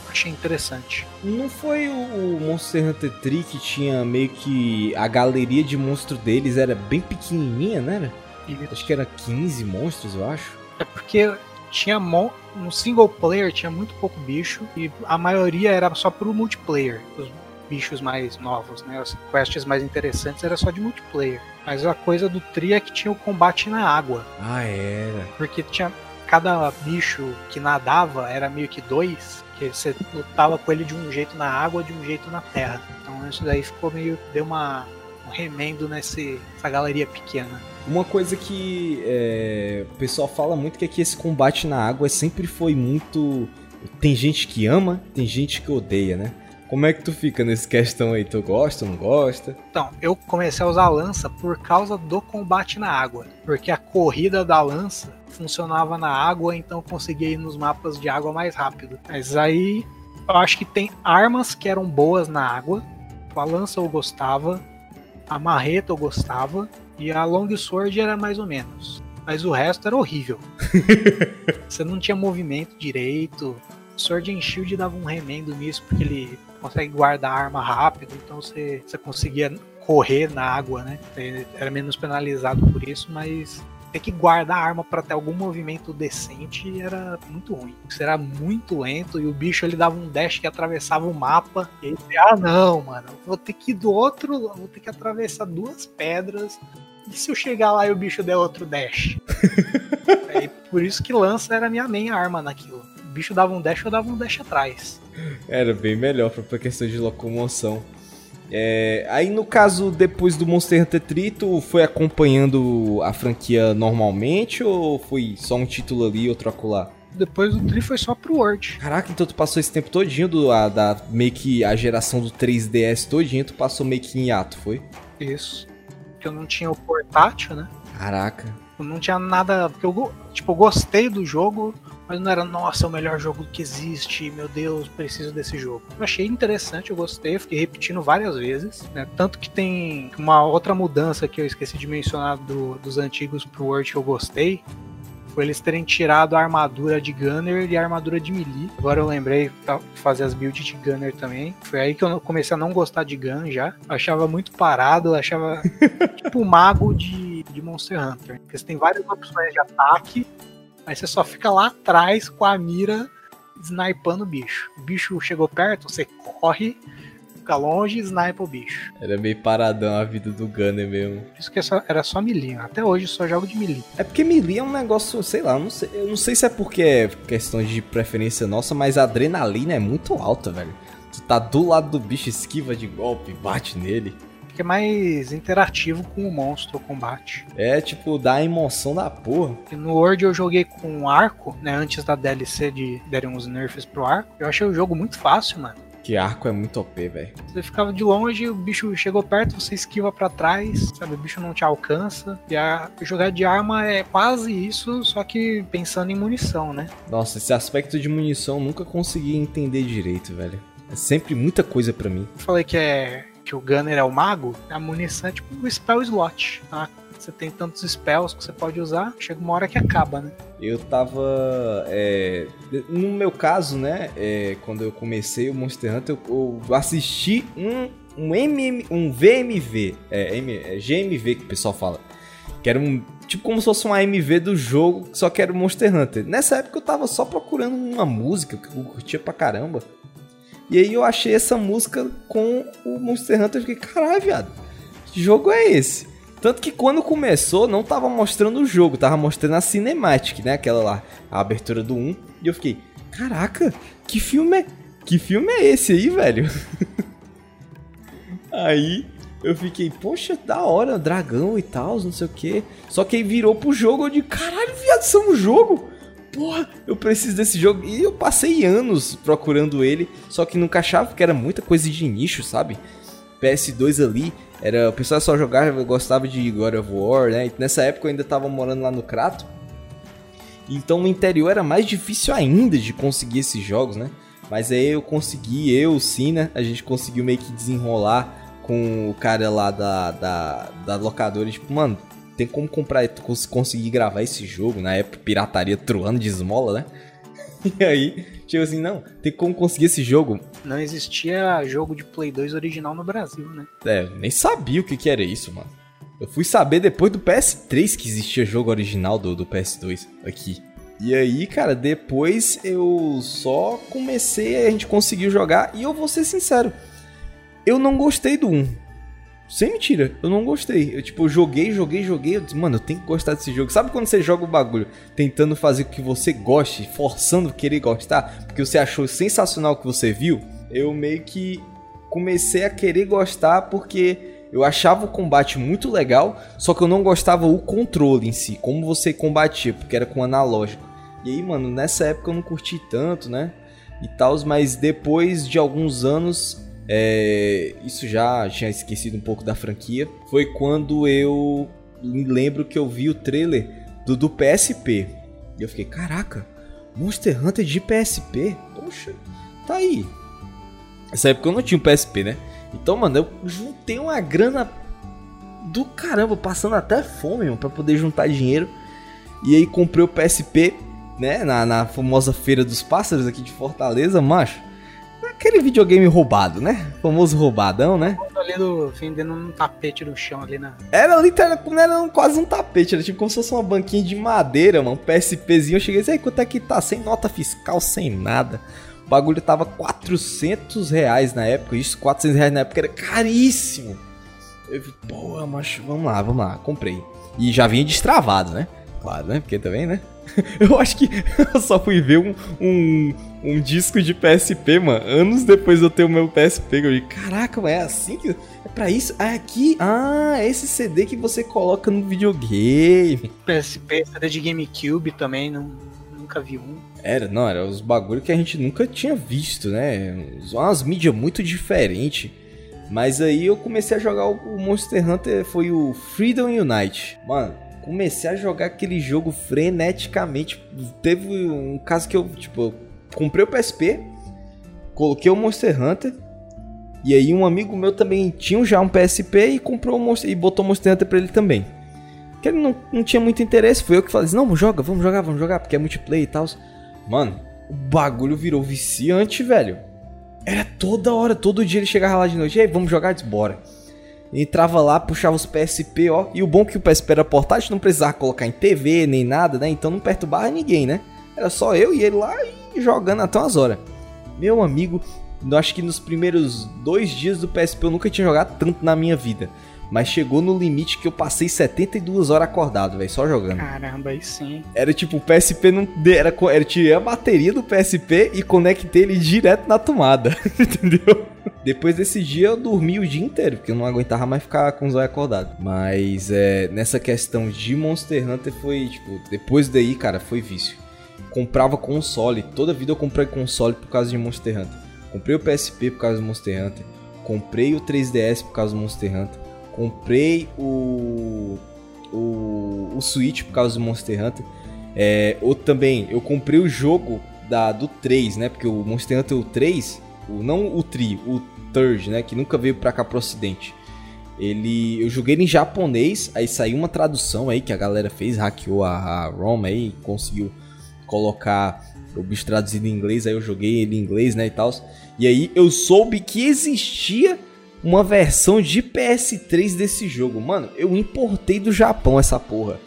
achei interessante. Não foi o Monster Hunter 3 que tinha meio que a galeria de monstro deles era bem pequenininha, né? Acho que era 15 monstros, eu acho. É porque tinha mon- no single player tinha muito pouco bicho e a maioria era só pro multiplayer. Os bichos mais novos, né? As quests mais interessantes era só de multiplayer. Mas a coisa do tri é que tinha o combate na água, Ah, era. porque tinha cada bicho que nadava era meio que dois, que você lutava com ele de um jeito na água, de um jeito na terra. Então isso daí ficou meio deu uma um remendo nesse essa galeria pequena. Uma coisa que é, o pessoal fala muito que é que esse combate na água sempre foi muito. Tem gente que ama, tem gente que odeia, né? Como é que tu fica nesse questão aí? Tu gosta, não gosta? Então, eu comecei a usar a lança por causa do combate na água. Porque a corrida da lança funcionava na água, então eu conseguia ir nos mapas de água mais rápido. Mas aí eu acho que tem armas que eram boas na água. A lança eu gostava, a marreta eu gostava, e a long sword era mais ou menos. Mas o resto era horrível. Você não tinha movimento direito. Sword and Shield dava um remendo nisso, porque ele consegue guardar a arma rápido, então você, você conseguia correr na água, né? Você era menos penalizado por isso, mas ter que guardar a arma para ter algum movimento decente era muito ruim. Você era muito lento e o bicho ele dava um dash que atravessava o mapa. E aí ah não, mano, vou ter que ir do outro, vou ter que atravessar duas pedras. E se eu chegar lá e o bicho der outro dash? Aí, por isso que lança era a minha main arma naquilo. bicho dava um dash, eu dava um dash atrás. Era bem melhor pra questão de locomoção. É, aí no caso, depois do Monster Hunter Trito, foi acompanhando a franquia normalmente ou foi só um título ali e outro acolá? Depois do Tri foi só pro Word. Caraca, então tu passou esse tempo todinho do, a, da meio que a geração do 3DS todinho, tu passou meio que em ato, foi? Isso. Porque eu não tinha o portátil, né? Caraca. Eu não tinha nada. Porque eu, tipo, eu gostei do jogo, mas não era, nossa, é o melhor jogo que existe, meu Deus, preciso desse jogo. Eu achei interessante, eu gostei, fiquei repetindo várias vezes, né? Tanto que tem uma outra mudança que eu esqueci de mencionar do, dos antigos pro Word que eu gostei, foi eles terem tirado a armadura de Gunner e a armadura de Melee. Agora eu lembrei de fazer as builds de Gunner também. Foi aí que eu comecei a não gostar de Gun já. Eu achava muito parado, eu achava tipo mago de, de Monster Hunter. Porque você tem várias opções de ataque, Aí você só fica lá atrás com a mira snipando o bicho. O bicho chegou perto, você corre, fica longe e snipa o bicho. Era meio paradão a vida do Gunner mesmo. Por isso que era só melee. Até hoje eu só jogo de melee. É porque melee é um negócio, sei lá, eu não sei, eu não sei se é porque é questão de preferência nossa, mas a adrenalina é muito alta, velho. Tu tá do lado do bicho, esquiva de golpe, bate nele é mais interativo com o monstro, o combate. É, tipo, dá emoção da porra. E no World eu joguei com arco, né? Antes da DLC de derem uns nerfs pro arco. Eu achei o jogo muito fácil, mano. Que arco é muito OP, velho. Você ficava de longe, o bicho chegou perto, você esquiva para trás, sabe? O bicho não te alcança. E a jogar de arma é quase isso, só que pensando em munição, né? Nossa, esse aspecto de munição eu nunca consegui entender direito, velho. É sempre muita coisa para mim. Eu falei que é que o Gunner é o mago, a munição é tipo o spell slot, tá? Você tem tantos spells que você pode usar, chega uma hora que acaba, né? Eu tava. É, no meu caso, né? É, quando eu comecei o Monster Hunter, eu, eu assisti um, um, MM, um VMV, é, M, é, GMV que o pessoal fala. Que era um. Tipo como se fosse um AMV do jogo, só que era o Monster Hunter. Nessa época eu tava só procurando uma música que eu curtia pra caramba. E aí eu achei essa música com o Monster Hunter e fiquei, caralho, viado, que jogo é esse? Tanto que quando começou, não tava mostrando o jogo, tava mostrando a cinematic, né? Aquela lá, a abertura do 1. E eu fiquei, caraca, que filme é, que filme é esse aí, velho? aí eu fiquei, poxa, da hora, dragão e tal, não sei o que. Só que aí virou pro jogo, eu de caralho, viado, isso é um jogo? Porra, eu preciso desse jogo. E eu passei anos procurando ele, só que nunca achava porque era muita coisa de nicho, sabe? PS2 ali, era o pessoal só jogava, gostava de God of War, né? E nessa época eu ainda tava morando lá no Crato. Então no interior era mais difícil ainda de conseguir esses jogos, né? Mas aí eu consegui, eu, o Sina, a gente conseguiu meio que desenrolar com o cara lá da, da, da locadora. Tipo, mano, tem como comprar, conseguir gravar esse jogo, na época pirataria truando de esmola, né? E aí, tipo assim, não, tem como conseguir esse jogo. Não existia jogo de Play 2 original no Brasil, né? É, nem sabia o que, que era isso, mano. Eu fui saber depois do PS3 que existia jogo original do, do PS2 aqui. E aí, cara, depois eu só comecei, a gente conseguiu jogar, e eu vou ser sincero, eu não gostei do 1. Sem mentira, eu não gostei. Eu, tipo, joguei, joguei, joguei. Eu disse, mano, eu tenho que gostar desse jogo. Sabe quando você joga o bagulho tentando fazer o que você goste, forçando querer gostar, porque você achou sensacional o que você viu? Eu meio que comecei a querer gostar porque eu achava o combate muito legal, só que eu não gostava o controle em si, como você combatia, porque era com analógico. E aí, mano, nessa época eu não curti tanto, né? E tal, mas depois de alguns anos é, isso já tinha esquecido um pouco da franquia. Foi quando eu lembro que eu vi o trailer do, do PSP. E eu fiquei, caraca, Monster Hunter de PSP? Poxa, tá aí. Nessa época eu não tinha um PSP, né? Então, mano, eu juntei uma grana do caramba, passando até fome, mano, pra poder juntar dinheiro. E aí comprei o PSP, né? Na, na famosa Feira dos Pássaros aqui de Fortaleza, macho aquele videogame roubado, né? famoso roubadão, né? Ali do, vendendo um tapete no chão ali na. Era literalmente era quase um tapete, era tipo como se fosse uma banquinha de madeira, mano. Um PSPzinho. Eu cheguei e disse, aí, quanto é que tá? Sem nota fiscal, sem nada. O bagulho tava 400 reais na época. Isso, 400 reais na época era caríssimo. Eu vi, pô, macho, vamos lá, vamos lá. Comprei. E já vinha destravado, né? Claro, né? Porque também, né? Eu acho que eu só fui ver um, um, um disco de PSP, mano, anos depois de eu ter o meu PSP. Eu falei, caraca, mas é assim que. É pra isso? Ah, é aqui. Ah, é esse CD que você coloca no videogame. PSP, CD de GameCube também, não, nunca vi um. Era, não, era os bagulho que a gente nunca tinha visto, né? Umas mídias muito diferentes. Mas aí eu comecei a jogar o Monster Hunter, foi o Freedom Unite. Mano, comecei a jogar aquele jogo freneticamente. Teve um caso que eu, tipo, comprei o PSP, coloquei o Monster Hunter. E aí um amigo meu também tinha já um PSP e comprou Monster, e botou o Monster Hunter pra ele também. Que ele não, não tinha muito interesse, foi eu que falei assim, não, joga, vamos jogar, vamos jogar, porque é multiplayer e tal. Mano, o bagulho virou viciante, velho. Era toda hora, todo dia ele chegava lá de noite, e aí, vamos jogar? Disse, bora. Entrava lá, puxava os PSP, ó. E o bom é que o PSP era portátil, não precisava colocar em TV nem nada, né? Então não perturbava ninguém, né? Era só eu e ele lá e jogando até umas horas. Meu amigo, eu acho que nos primeiros dois dias do PSP eu nunca tinha jogado tanto na minha vida. Mas chegou no limite que eu passei 72 horas acordado, velho, só jogando. Caramba, aí sim. Era tipo, o PSP não. Era, era tirei a bateria do PSP e conectei ele direto na tomada. Entendeu? Depois desse dia eu dormi o dia inteiro, porque eu não aguentava mais ficar com os olhos acordados. Mas é, nessa questão de Monster Hunter foi, tipo, depois daí, cara, foi vício. Comprava console, toda vida eu comprei console por causa de Monster Hunter. Comprei o PSP por causa do Monster Hunter. Comprei o 3DS por causa do Monster Hunter. Comprei o, o, o Switch por causa do Monster Hunter. É, outro também, eu comprei o jogo da, do 3, né? Porque o Monster Hunter o 3, o, não o Tri, o Third, né? Que nunca veio pra cá pro ocidente. Ele, eu joguei ele em japonês, aí saiu uma tradução aí que a galera fez, hackeou a, a ROM aí, conseguiu colocar o bicho traduzido em inglês, aí eu joguei ele em inglês, né, e tal. E aí eu soube que existia uma versão de PS3 desse jogo. Mano, eu importei do Japão essa porra.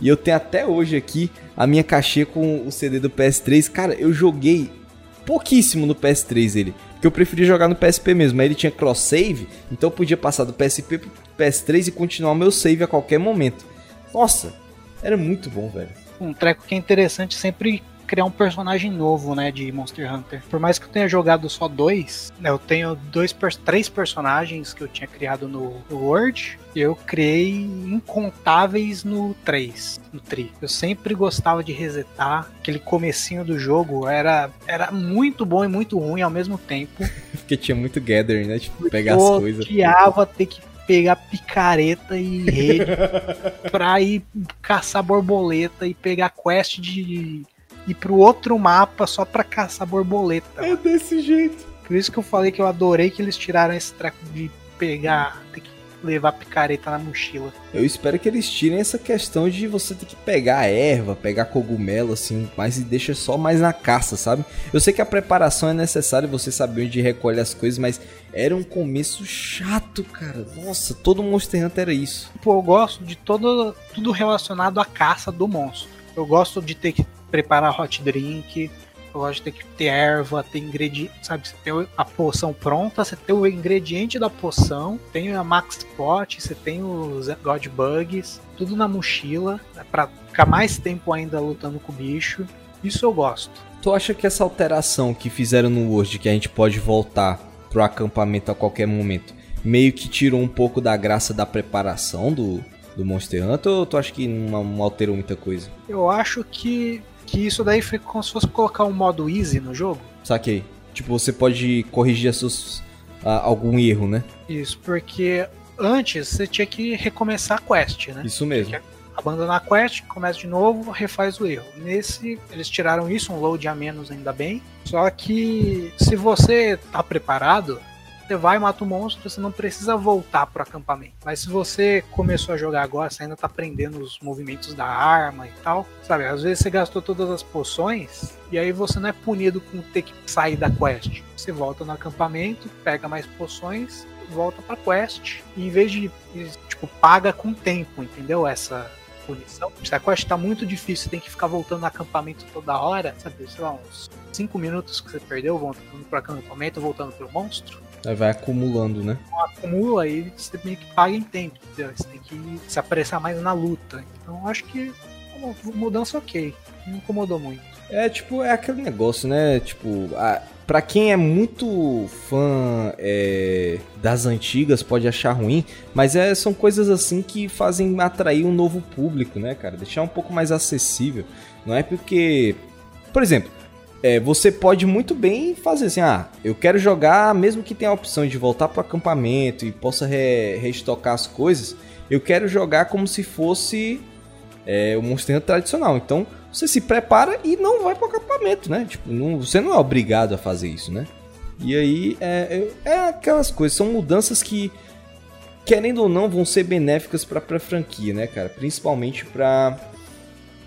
E eu tenho até hoje aqui a minha caixinha com o CD do PS3. Cara, eu joguei pouquíssimo no PS3 ele. Porque eu preferia jogar no PSP mesmo. Aí ele tinha cross save, então eu podia passar do PSP pro PS3 e continuar o meu save a qualquer momento. Nossa, era muito bom, velho. Um treco que é interessante sempre criar um personagem novo, né, de Monster Hunter. Por mais que eu tenha jogado só dois, né, eu tenho dois, três personagens que eu tinha criado no, no Word, e eu criei incontáveis no 3, no Tri. Eu sempre gostava de resetar, aquele comecinho do jogo era, era muito bom e muito ruim ao mesmo tempo. Porque tinha muito gathering, né, tipo, pegar eu as coisas. Eu odiava ter que pegar picareta e rede pra ir caçar borboleta e pegar quest de ir pro outro mapa só pra caçar borboleta. É desse jeito. Por isso que eu falei que eu adorei que eles tiraram esse treco de pegar, ter que levar picareta na mochila. Eu espero que eles tirem essa questão de você ter que pegar erva, pegar cogumelo, assim, mas e deixa só mais na caça, sabe? Eu sei que a preparação é necessária, você saber onde recolhe as coisas, mas era um começo chato, cara. Nossa, todo Monster Hunter era isso. Pô, eu gosto de todo, tudo relacionado à caça do monstro. Eu gosto de ter que preparar hot drink, de ter que ter erva, ter ingrediente, sabe? Você tem a poção pronta, você tem o ingrediente da poção, tem a Max Pot, você tem os God Bugs, tudo na mochila, né, para ficar mais tempo ainda lutando com o bicho. Isso eu gosto. Tu acha que essa alteração que fizeram no Word, que a gente pode voltar pro acampamento a qualquer momento, meio que tirou um pouco da graça da preparação do, do Monster Hunter ou tu acha que não, não alterou muita coisa? Eu acho que que isso daí foi como se fosse colocar um modo easy no jogo. Saquei. Tipo, você pode corrigir seus, uh, algum erro, né? Isso, porque antes você tinha que recomeçar a quest, né? Isso mesmo. Abandonar a quest, começa de novo, refaz o erro. Nesse, eles tiraram isso, um load a menos ainda bem. Só que se você tá preparado, você vai, mata o monstro, você não precisa voltar pro acampamento. Mas se você começou a jogar agora, você ainda tá aprendendo os movimentos da arma e tal, sabe? Às vezes você gastou todas as poções e aí você não é punido com ter que sair da quest. Você volta no acampamento, pega mais poções, volta pra quest e em vez de, tipo, paga com tempo, entendeu? Essa punição. A quest tá muito difícil, tem que ficar voltando no acampamento toda hora, sabe? Sei lá, uns 5 minutos que você perdeu voltando pro acampamento, voltando pro monstro. Aí vai acumulando, né? Acumula e você meio que paga em tempo, entendeu? Você tem que se apressar mais na luta. Então acho que uma mudança ok. Não incomodou muito. É, tipo, é aquele negócio, né? Tipo, a, pra quem é muito fã é, das antigas, pode achar ruim, mas é, são coisas assim que fazem atrair um novo público, né, cara? Deixar um pouco mais acessível. Não é porque. Por exemplo, é, você pode muito bem fazer assim, ah, eu quero jogar, mesmo que tenha a opção de voltar pro acampamento e possa re reestocar as coisas, eu quero jogar como se fosse é, o Monster Hunter tradicional. Então, você se prepara e não vai pro acampamento, né? Tipo, não, você não é obrigado a fazer isso, né? E aí, é, é, é aquelas coisas, são mudanças que, querendo ou não, vão ser benéficas pra, pra franquia, né, cara? Principalmente pra,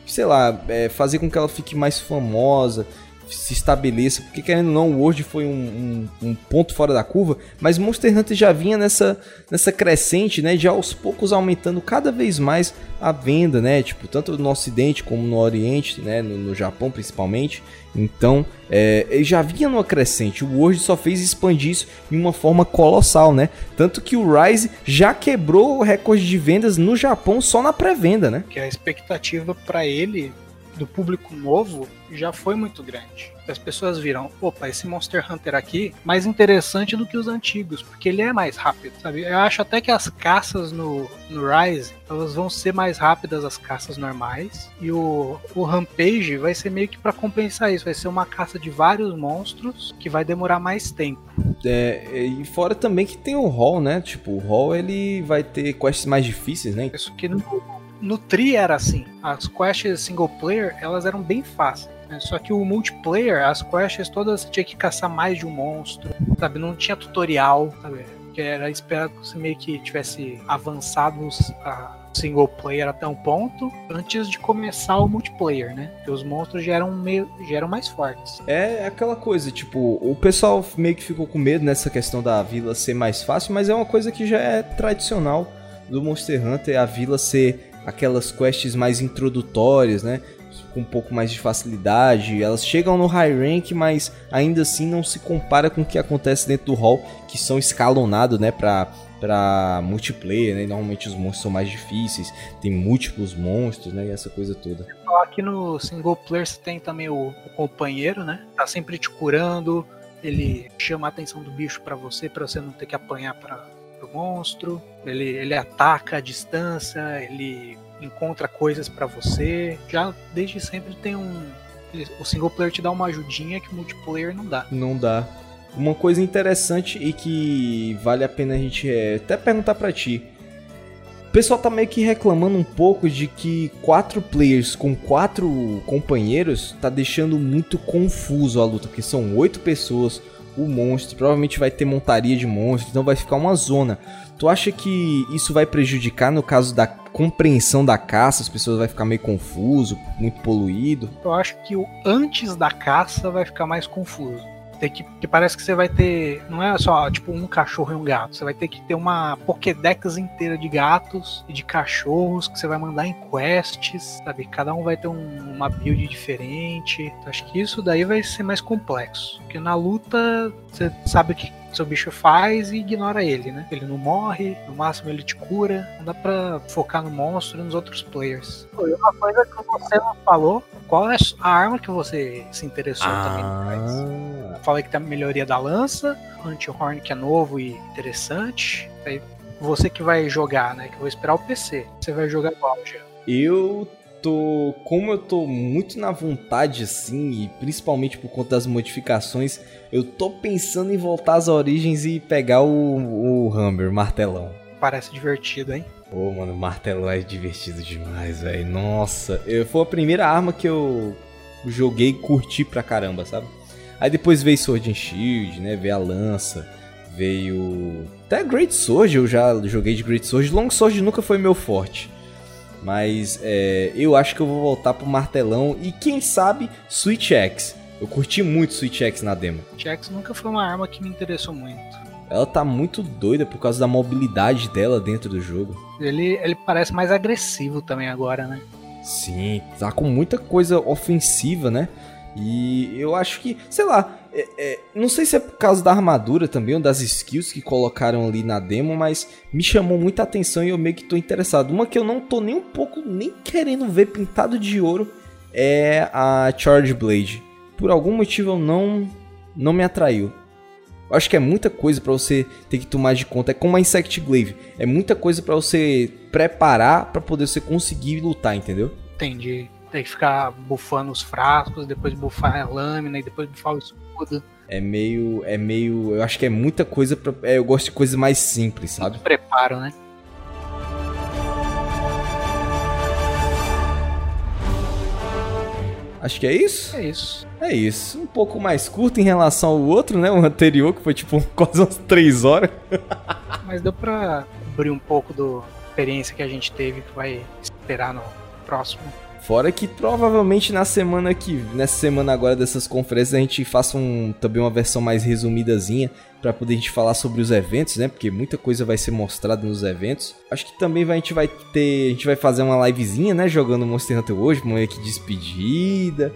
sei lá, é, fazer com que ela fique mais famosa, se estabeleça, porque querendo ou não, o World foi um, um, um, ponto fora da curva, mas Monster Hunter já vinha nessa, nessa crescente, né, de aos poucos aumentando cada vez mais a venda, né, tipo, tanto no Ocidente como no Oriente, né, no, no Japão principalmente, então, é, ele já vinha numa crescente, o World só fez expandir isso de uma forma colossal, né, tanto que o Rise já quebrou o recorde de vendas no Japão só na pré-venda, né. Que a expectativa para ele do público novo já foi muito grande. As pessoas viram, opa, esse Monster Hunter aqui mais interessante do que os antigos, porque ele é mais rápido, sabe? Eu acho até que as caças no, no Rise, elas vão ser mais rápidas as caças normais, e o, o Rampage vai ser meio que para compensar isso, vai ser uma caça de vários monstros que vai demorar mais tempo. É, e fora também que tem o Hall, né? Tipo, o Hall ele vai ter quests mais difíceis, né? Isso que no, no Tri era assim. As quests single player, elas eram bem fáceis. Né? Só que o multiplayer, as quests todas tinha que caçar mais de um monstro, sabe? Não tinha tutorial, sabe? Que era esperado que você meio que tivesse avançado a single player até um ponto antes de começar o multiplayer, né? Porque os monstros já eram, meio, já eram mais fortes. É aquela coisa, tipo, o pessoal meio que ficou com medo nessa questão da vila ser mais fácil, mas é uma coisa que já é tradicional do Monster Hunter, a vila ser aquelas quests mais introdutórias, né? Com um pouco mais de facilidade. Elas chegam no high rank, mas ainda assim não se compara com o que acontece dentro do hall, que são escalonados, né? Pra, pra multiplayer, né? Normalmente os monstros são mais difíceis, tem múltiplos monstros, né? E essa coisa toda. Aqui no single player você tem também o, o companheiro, né? Tá sempre te curando, ele chama a atenção do bicho para você, para você não ter que apanhar para pro monstro, ele, ele ataca a distância, ele encontra coisas para você. Já desde sempre tem um. O single player te dá uma ajudinha que o multiplayer não dá. Não dá. Uma coisa interessante e que vale a pena a gente é, até perguntar para ti. O pessoal tá meio que reclamando um pouco de que quatro players com quatro companheiros tá deixando muito confuso a luta, porque são oito pessoas o monstro, provavelmente vai ter montaria de monstros, então vai ficar uma zona. Tu acha que isso vai prejudicar no caso da compreensão da caça? As pessoas vai ficar meio confuso, muito poluído? Eu acho que o antes da caça vai ficar mais confuso. Tem que, que parece que você vai ter. Não é só tipo um cachorro e um gato. Você vai ter que ter uma Pokédex inteira de gatos e de cachorros que você vai mandar em quests, sabe? Cada um vai ter um, uma build diferente. Então, acho que isso daí vai ser mais complexo. Porque na luta, você sabe o que seu bicho faz e ignora ele, né? Ele não morre, no máximo ele te cura. Não dá pra focar no monstro e nos outros players. Foi uma coisa que você não falou. Qual é a arma que você se interessou ah. também? Falei que tem a melhoria da lança, anti-horn que é novo e interessante. Aí você que vai jogar, né? Que eu vou esperar o PC. Você vai jogar qual, Jean? Eu tô. Como eu tô muito na vontade, assim, e principalmente por conta das modificações, eu tô pensando em voltar às origens e pegar o, o Hammer, o martelão. Parece divertido, hein? Pô, mano, o martelão é divertido demais, velho. Nossa, eu, foi a primeira arma que eu joguei e curti pra caramba, sabe? Aí depois veio Sword and Shield, né? Veio a lança, veio. Até Great Sword eu já joguei de Great Sword. Long Sword nunca foi meu forte. Mas é, eu acho que eu vou voltar pro martelão e quem sabe Switch X. Eu curti muito Switch X na demo. Switch X nunca foi uma arma que me interessou muito. Ela tá muito doida por causa da mobilidade dela dentro do jogo. Ele, ele parece mais agressivo também agora, né? Sim, tá com muita coisa ofensiva, né? E eu acho que, sei lá, é, é, não sei se é por causa da armadura também, ou das skills que colocaram ali na demo, mas me chamou muita atenção e eu meio que tô interessado. Uma que eu não tô nem um pouco, nem querendo ver pintado de ouro é a Charge Blade. Por algum motivo eu não, não me atraiu. Eu acho que é muita coisa para você ter que tomar de conta. É como a Insect Glaive. É muita coisa para você preparar para poder você conseguir lutar, entendeu? Entendi. Tem que ficar bufando os frascos, depois bufar a lâmina e depois bufar o escudo. É meio. É meio. Eu acho que é muita coisa pra. É, eu gosto de coisas mais simples, sabe? Muito preparo, né? Acho que é isso? É isso. É isso. Um pouco mais curto em relação ao outro, né? O anterior, que foi tipo quase umas 3 horas. Mas deu pra cobrir um pouco da experiência que a gente teve, que vai esperar no próximo Fora que provavelmente na semana que nessa semana agora dessas conferências a gente faça um, também uma versão mais resumidazinha para poder a gente falar sobre os eventos, né? Porque muita coisa vai ser mostrada nos eventos. Acho que também vai, a gente vai ter, a gente vai fazer uma livezinha, né, jogando Monster Hunter hoje, uma que despedida.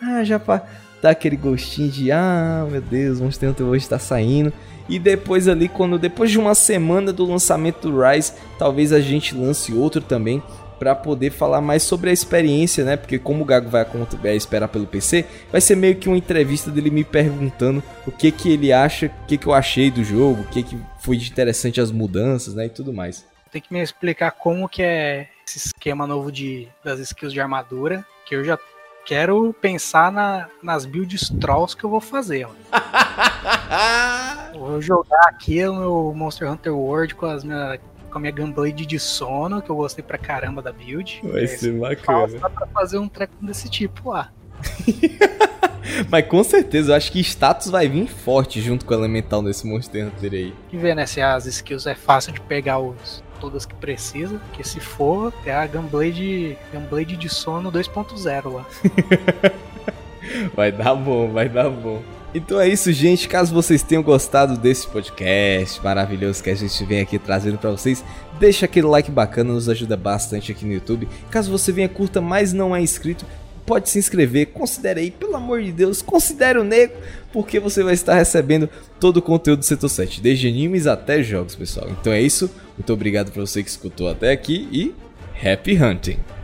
Ah, já para dar aquele gostinho de ah, meu Deus, Monster Hunter hoje tá saindo. E depois ali quando depois de uma semana do lançamento do Rise, talvez a gente lance outro também para poder falar mais sobre a experiência, né? Porque como o Gago vai esperar pelo PC, vai ser meio que uma entrevista dele me perguntando o que que ele acha, o que que eu achei do jogo, o que que foi de interessante as mudanças, né, e tudo mais. Tem que me explicar como que é esse esquema novo de das skills de armadura, que eu já quero pensar na, nas builds trolls que eu vou fazer. vou jogar aqui o meu Monster Hunter World com as minhas com a minha Gunblade de sono, que eu gostei pra caramba da build. Vai é, ser bacana. Dá pra fazer um treco desse tipo lá. Mas com certeza, eu acho que status vai vir forte junto com o Elemental nesse Monster Hunter aí. E ver, né, se as skills é fácil de pegar os, todas que precisa, que se for, é a Gunblade, Gunblade de sono 2.0 lá. vai dar bom, vai dar bom. Então é isso, gente. Caso vocês tenham gostado desse podcast maravilhoso que a gente vem aqui trazendo para vocês, deixa aquele like bacana, nos ajuda bastante aqui no YouTube. Caso você venha curta, mas não é inscrito, pode se inscrever. Considere aí, pelo amor de Deus, considere o nego, porque você vai estar recebendo todo o conteúdo do Setor 7, desde animes até jogos, pessoal. Então é isso. Muito obrigado para você que escutou até aqui e happy hunting.